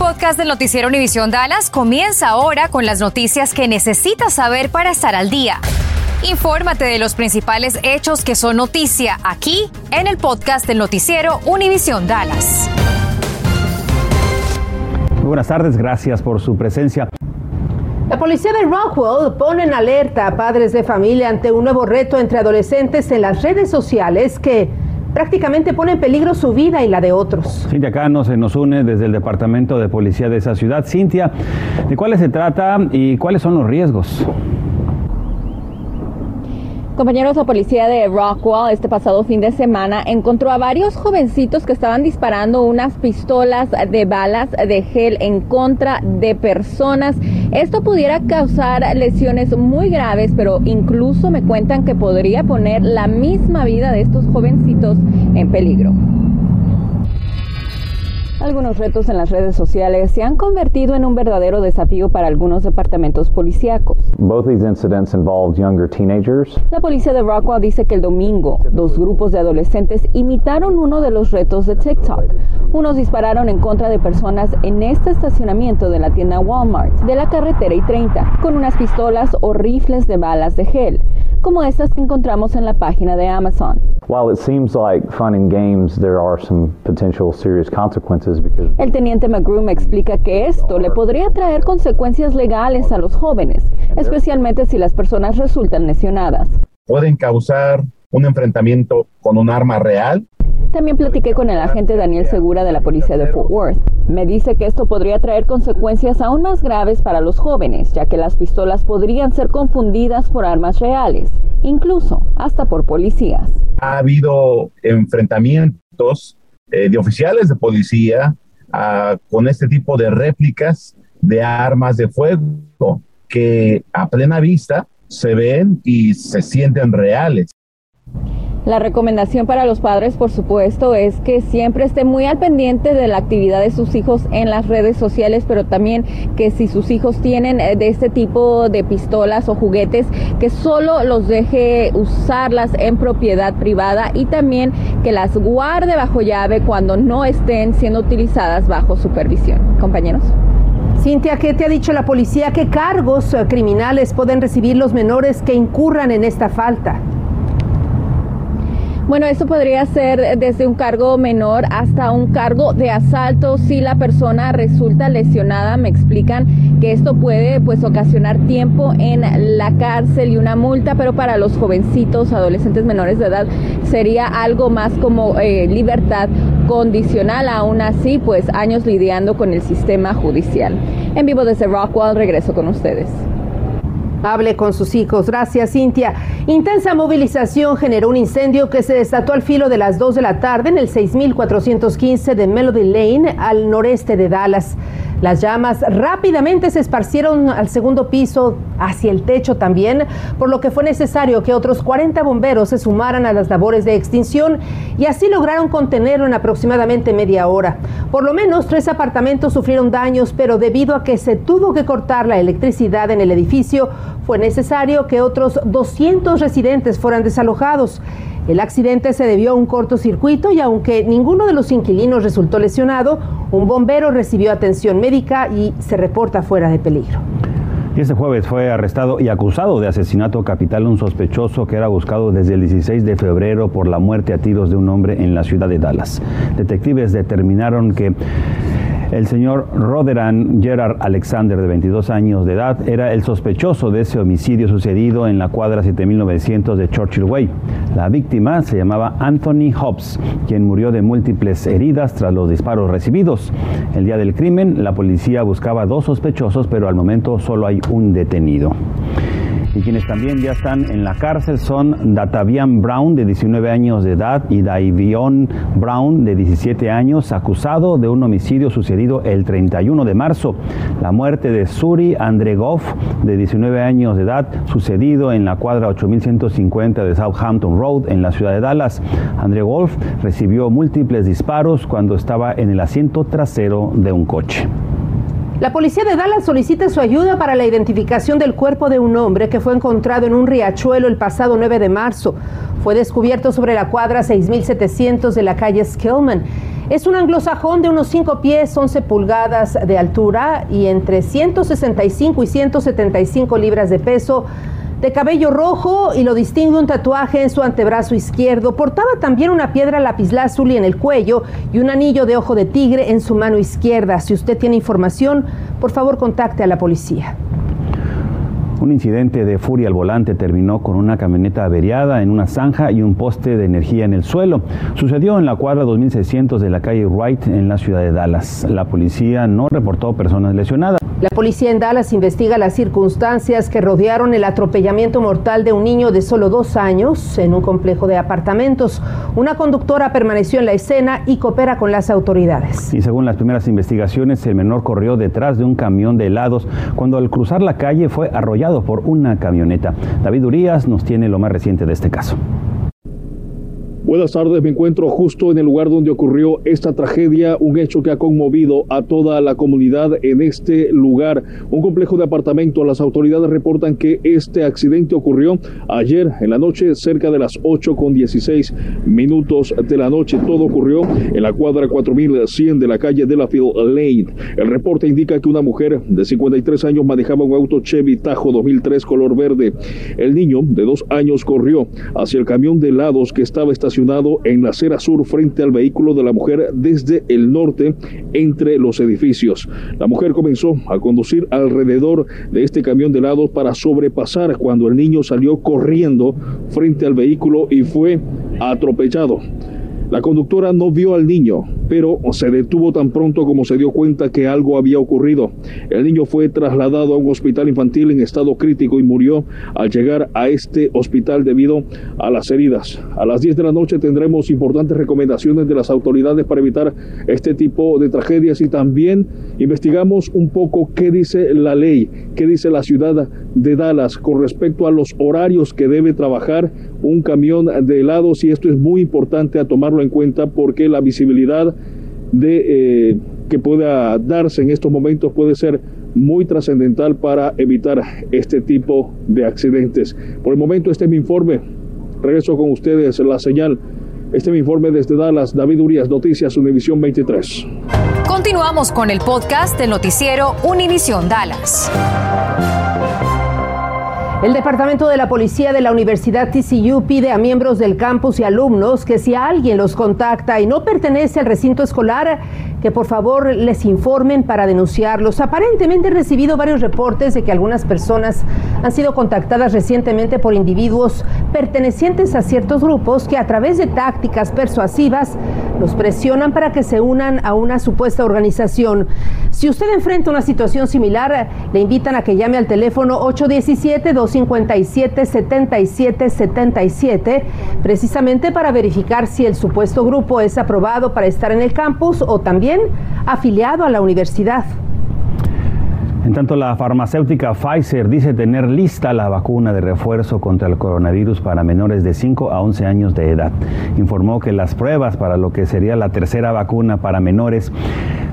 podcast del noticiero Univisión Dallas comienza ahora con las noticias que necesitas saber para estar al día. Infórmate de los principales hechos que son noticia aquí en el podcast del noticiero Univisión Dallas. Muy buenas tardes, gracias por su presencia. La policía de Rockwell pone en alerta a padres de familia ante un nuevo reto entre adolescentes en las redes sociales que prácticamente pone en peligro su vida y la de otros. Cintia Cano se nos une desde el Departamento de Policía de esa ciudad. Cintia, ¿de cuáles se trata y cuáles son los riesgos? Compañeros, la policía de Rockwell este pasado fin de semana encontró a varios jovencitos que estaban disparando unas pistolas de balas de gel en contra de personas. Esto pudiera causar lesiones muy graves, pero incluso me cuentan que podría poner la misma vida de estos jovencitos en peligro. Algunos retos en las redes sociales se han convertido en un verdadero desafío para algunos departamentos policíacos. La policía de Rockwell dice que el domingo dos grupos de adolescentes imitaron uno de los retos de TikTok. Unos dispararon en contra de personas en este estacionamiento de la tienda Walmart de la carretera I-30 con unas pistolas o rifles de balas de gel, como estas que encontramos en la página de Amazon. El teniente McGrew me explica que esto le podría traer consecuencias legales a los jóvenes, especialmente si las personas resultan lesionadas. Pueden causar un enfrentamiento con un arma real. También platiqué con el agente Daniel Segura de la policía de Fort Worth. Me dice que esto podría traer consecuencias aún más graves para los jóvenes, ya que las pistolas podrían ser confundidas por armas reales, incluso hasta por policías. Ha habido enfrentamientos eh, de oficiales de policía ah, con este tipo de réplicas de armas de fuego que a plena vista se ven y se sienten reales. La recomendación para los padres, por supuesto, es que siempre estén muy al pendiente de la actividad de sus hijos en las redes sociales, pero también que si sus hijos tienen eh, de este tipo de pistolas o juguetes, que solo los deje usarlas en propiedad privada y también que las guarde bajo llave cuando no estén siendo utilizadas bajo supervisión. Compañeros. Cintia, ¿qué te ha dicho la policía? ¿Qué cargos eh, criminales pueden recibir los menores que incurran en esta falta? Bueno, esto podría ser desde un cargo menor hasta un cargo de asalto si la persona resulta lesionada. Me explican que esto puede pues ocasionar tiempo en la cárcel y una multa, pero para los jovencitos, adolescentes menores de edad sería algo más como eh, libertad condicional. Aún así, pues años lidiando con el sistema judicial. En vivo desde Rockwell, regreso con ustedes. Hable con sus hijos. Gracias, Cintia. Intensa movilización generó un incendio que se desató al filo de las 2 de la tarde en el 6415 de Melody Lane, al noreste de Dallas. Las llamas rápidamente se esparcieron al segundo piso, hacia el techo también, por lo que fue necesario que otros 40 bomberos se sumaran a las labores de extinción y así lograron contenerlo en aproximadamente media hora. Por lo menos tres apartamentos sufrieron daños, pero debido a que se tuvo que cortar la electricidad en el edificio, fue necesario que otros 200 residentes fueran desalojados. El accidente se debió a un cortocircuito y aunque ninguno de los inquilinos resultó lesionado, un bombero recibió atención médica y se reporta fuera de peligro. Este jueves fue arrestado y acusado de asesinato capital un sospechoso que era buscado desde el 16 de febrero por la muerte a tiros de un hombre en la ciudad de Dallas. Detectives determinaron que el señor Roderan Gerard Alexander, de 22 años de edad, era el sospechoso de ese homicidio sucedido en la cuadra 7900 de Churchill Way. La víctima se llamaba Anthony Hobbs, quien murió de múltiples heridas tras los disparos recibidos. El día del crimen, la policía buscaba dos sospechosos, pero al momento solo hay un detenido. Y quienes también ya están en la cárcel son Datavian Brown, de 19 años de edad, y Davion Brown, de 17 años, acusado de un homicidio sucedido el 31 de marzo. La muerte de Suri Andregov, de 19 años de edad, sucedido en la cuadra 8150 de Southampton Road, en la ciudad de Dallas. Andregov recibió múltiples disparos cuando estaba en el asiento trasero de un coche. La policía de Dallas solicita su ayuda para la identificación del cuerpo de un hombre que fue encontrado en un riachuelo el pasado 9 de marzo. Fue descubierto sobre la cuadra 6700 de la calle Skillman. Es un anglosajón de unos 5 pies, 11 pulgadas de altura y entre 165 y 175 libras de peso de cabello rojo y lo distingue un tatuaje en su antebrazo izquierdo. Portaba también una piedra lapislázuli en el cuello y un anillo de ojo de tigre en su mano izquierda. Si usted tiene información, por favor contacte a la policía. Un incidente de furia al volante terminó con una camioneta averiada en una zanja y un poste de energía en el suelo. Sucedió en la cuadra 2600 de la calle Wright en la ciudad de Dallas. La policía no reportó personas lesionadas. La policía en Dallas investiga las circunstancias que rodearon el atropellamiento mortal de un niño de solo dos años en un complejo de apartamentos. Una conductora permaneció en la escena y coopera con las autoridades. Y según las primeras investigaciones, el menor corrió detrás de un camión de helados cuando al cruzar la calle fue arrollado por una camioneta. David Urias nos tiene lo más reciente de este caso. Buenas tardes, me encuentro justo en el lugar donde ocurrió esta tragedia, un hecho que ha conmovido a toda la comunidad en este lugar, un complejo de apartamentos. Las autoridades reportan que este accidente ocurrió ayer en la noche, cerca de las 8 con 16 minutos de la noche. Todo ocurrió en la cuadra 4100 de la calle de Lane. El reporte indica que una mujer de 53 años manejaba un auto Chevy Tajo 2003 color verde. El niño de dos años corrió hacia el camión de helados que estaba estacionado en la acera sur frente al vehículo de la mujer desde el norte entre los edificios. La mujer comenzó a conducir alrededor de este camión de helados para sobrepasar cuando el niño salió corriendo frente al vehículo y fue atropellado. La conductora no vio al niño, pero se detuvo tan pronto como se dio cuenta que algo había ocurrido. El niño fue trasladado a un hospital infantil en estado crítico y murió al llegar a este hospital debido a las heridas. A las 10 de la noche tendremos importantes recomendaciones de las autoridades para evitar este tipo de tragedias y también investigamos un poco qué dice la ley, qué dice la ciudad de Dallas con respecto a los horarios que debe trabajar un camión de helados y esto es muy importante a tomarlo en cuenta porque la visibilidad de, eh, que pueda darse en estos momentos puede ser muy trascendental para evitar este tipo de accidentes. Por el momento este es mi informe. Regreso con ustedes la señal. Este es mi informe desde Dallas. David Urias, Noticias Univisión 23. Continuamos con el podcast del noticiero Univisión Dallas. El Departamento de la Policía de la Universidad TCU pide a miembros del campus y alumnos que si alguien los contacta y no pertenece al recinto escolar, que por favor les informen para denunciarlos. Aparentemente he recibido varios reportes de que algunas personas han sido contactadas recientemente por individuos pertenecientes a ciertos grupos que a través de tácticas persuasivas los presionan para que se unan a una supuesta organización. Si usted enfrenta una situación similar, le invitan a que llame al teléfono 817-257-7777, precisamente para verificar si el supuesto grupo es aprobado para estar en el campus o también afiliado a la universidad. En tanto, la farmacéutica Pfizer dice tener lista la vacuna de refuerzo contra el coronavirus para menores de 5 a 11 años de edad. Informó que las pruebas para lo que sería la tercera vacuna para menores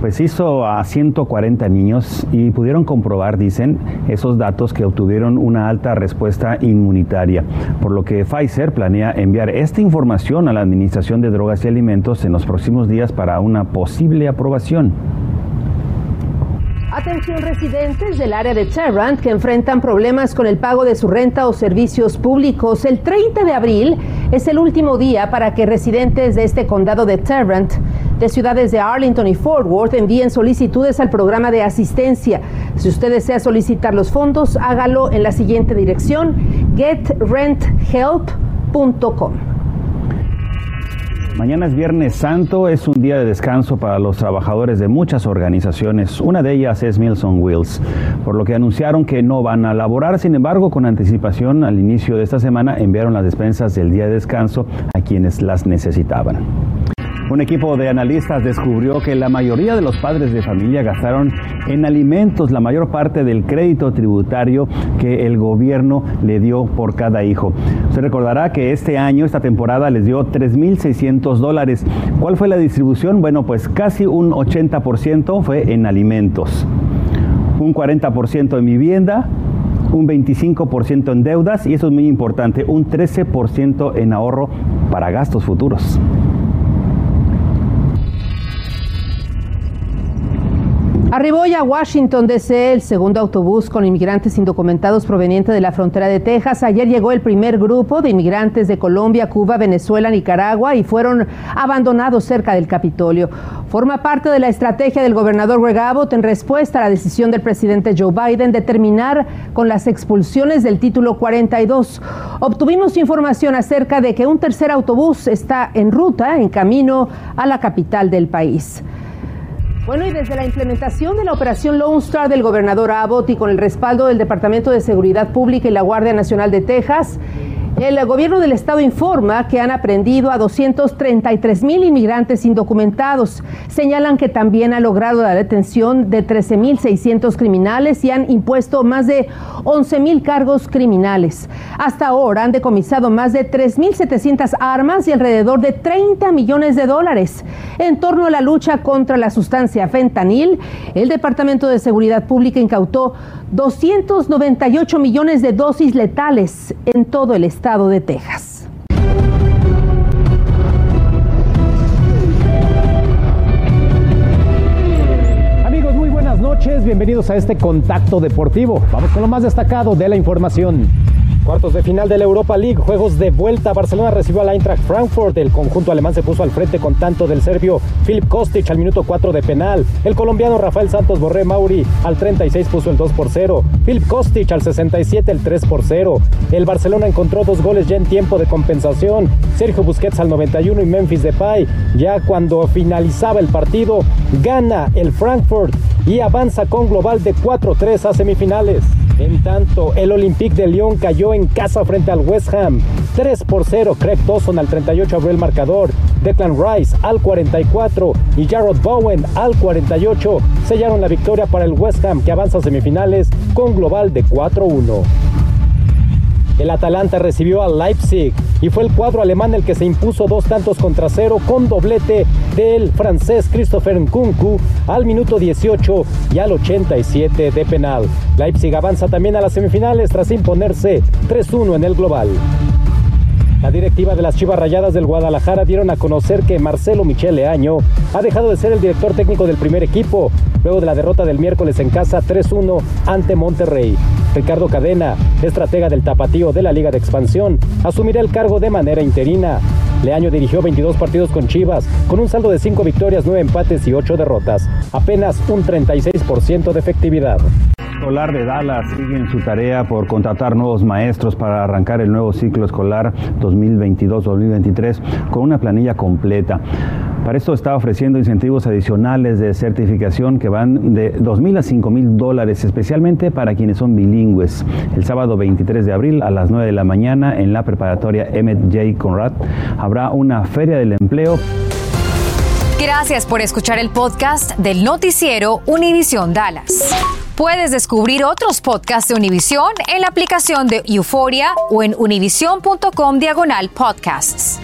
pues hizo a 140 niños y pudieron comprobar, dicen, esos datos que obtuvieron una alta respuesta inmunitaria, por lo que Pfizer planea enviar esta información a la Administración de Drogas y Alimentos en los próximos días para una posible aprobación. Atención residentes del área de Tarrant que enfrentan problemas con el pago de su renta o servicios públicos. El 30 de abril es el último día para que residentes de este condado de Tarrant, de ciudades de Arlington y Fort Worth, envíen solicitudes al programa de asistencia. Si usted desea solicitar los fondos, hágalo en la siguiente dirección, getrenthelp.com. Mañana es Viernes Santo, es un día de descanso para los trabajadores de muchas organizaciones. Una de ellas es Milson Wills, por lo que anunciaron que no van a laborar. Sin embargo, con anticipación al inicio de esta semana enviaron las despensas del día de descanso a quienes las necesitaban. Un equipo de analistas descubrió que la mayoría de los padres de familia gastaron en alimentos la mayor parte del crédito tributario que el gobierno le dio por cada hijo. Se recordará que este año, esta temporada, les dio 3.600 dólares. ¿Cuál fue la distribución? Bueno, pues casi un 80% fue en alimentos, un 40% en vivienda, un 25% en deudas y eso es muy importante, un 13% en ahorro para gastos futuros. Arribó ya a Washington DC el segundo autobús con inmigrantes indocumentados proveniente de la frontera de Texas. Ayer llegó el primer grupo de inmigrantes de Colombia, Cuba, Venezuela, Nicaragua y fueron abandonados cerca del Capitolio. Forma parte de la estrategia del gobernador Greg Abbott en respuesta a la decisión del presidente Joe Biden de terminar con las expulsiones del título 42. Obtuvimos información acerca de que un tercer autobús está en ruta, en camino a la capital del país. Bueno, y desde la implementación de la operación Lone Star del gobernador Abbott y con el respaldo del Departamento de Seguridad Pública y la Guardia Nacional de Texas, el gobierno del estado informa que han aprendido a 233 mil inmigrantes indocumentados. Señalan que también ha logrado la detención de 13.600 criminales y han impuesto más de 11 mil cargos criminales. Hasta ahora han decomisado más de 3.700 armas y alrededor de 30 millones de dólares. En torno a la lucha contra la sustancia fentanil, el Departamento de Seguridad Pública incautó 298 millones de dosis letales en todo el estado de Texas. Amigos, muy buenas noches, bienvenidos a este contacto deportivo. Vamos con lo más destacado de la información. Cuartos de final de la Europa League, juegos de vuelta. Barcelona recibió al Eintracht Frankfurt. El conjunto alemán se puso al frente con tanto del serbio Filip Kostic al minuto 4 de penal. El colombiano Rafael Santos Borré Mauri al 36 puso el 2 por 0. Filip Kostic al 67 el 3 por 0. El Barcelona encontró dos goles ya en tiempo de compensación. Sergio Busquets al 91 y Memphis Depay. Ya cuando finalizaba el partido, gana el Frankfurt y avanza con global de 4-3 a semifinales. En tanto, el Olympique de Lyon cayó en casa frente al West Ham. 3 por 0, Craig Dawson al 38 abrió el marcador. Declan Rice al 44 y Jarrod Bowen al 48 sellaron la victoria para el West Ham que avanza a semifinales con global de 4-1. El Atalanta recibió al Leipzig y fue el cuadro alemán el que se impuso dos tantos contra cero con doblete del francés Christopher Nkunku al minuto 18 y al 87 de penal. Leipzig avanza también a las semifinales tras imponerse 3-1 en el global. La directiva de las Chivas Rayadas del Guadalajara dieron a conocer que Marcelo Michele Año ha dejado de ser el director técnico del primer equipo luego de la derrota del miércoles en casa 3-1 ante Monterrey. Ricardo Cadena, estratega del Tapatío de la Liga de Expansión, asumirá el cargo de manera interina. Leaño dirigió 22 partidos con Chivas, con un saldo de 5 victorias, 9 empates y 8 derrotas, apenas un 36% de efectividad escolar de Dallas sigue en su tarea por contratar nuevos maestros para arrancar el nuevo ciclo escolar 2022-2023 con una planilla completa. Para esto está ofreciendo incentivos adicionales de certificación que van de 2.000 a 5.000 dólares, especialmente para quienes son bilingües. El sábado 23 de abril a las 9 de la mañana en la preparatoria Emmett J. Conrad habrá una feria del empleo. Gracias por escuchar el podcast del noticiero Univisión Dallas. Puedes descubrir otros podcasts de Univisión en la aplicación de Euforia o en univision.com diagonal podcasts.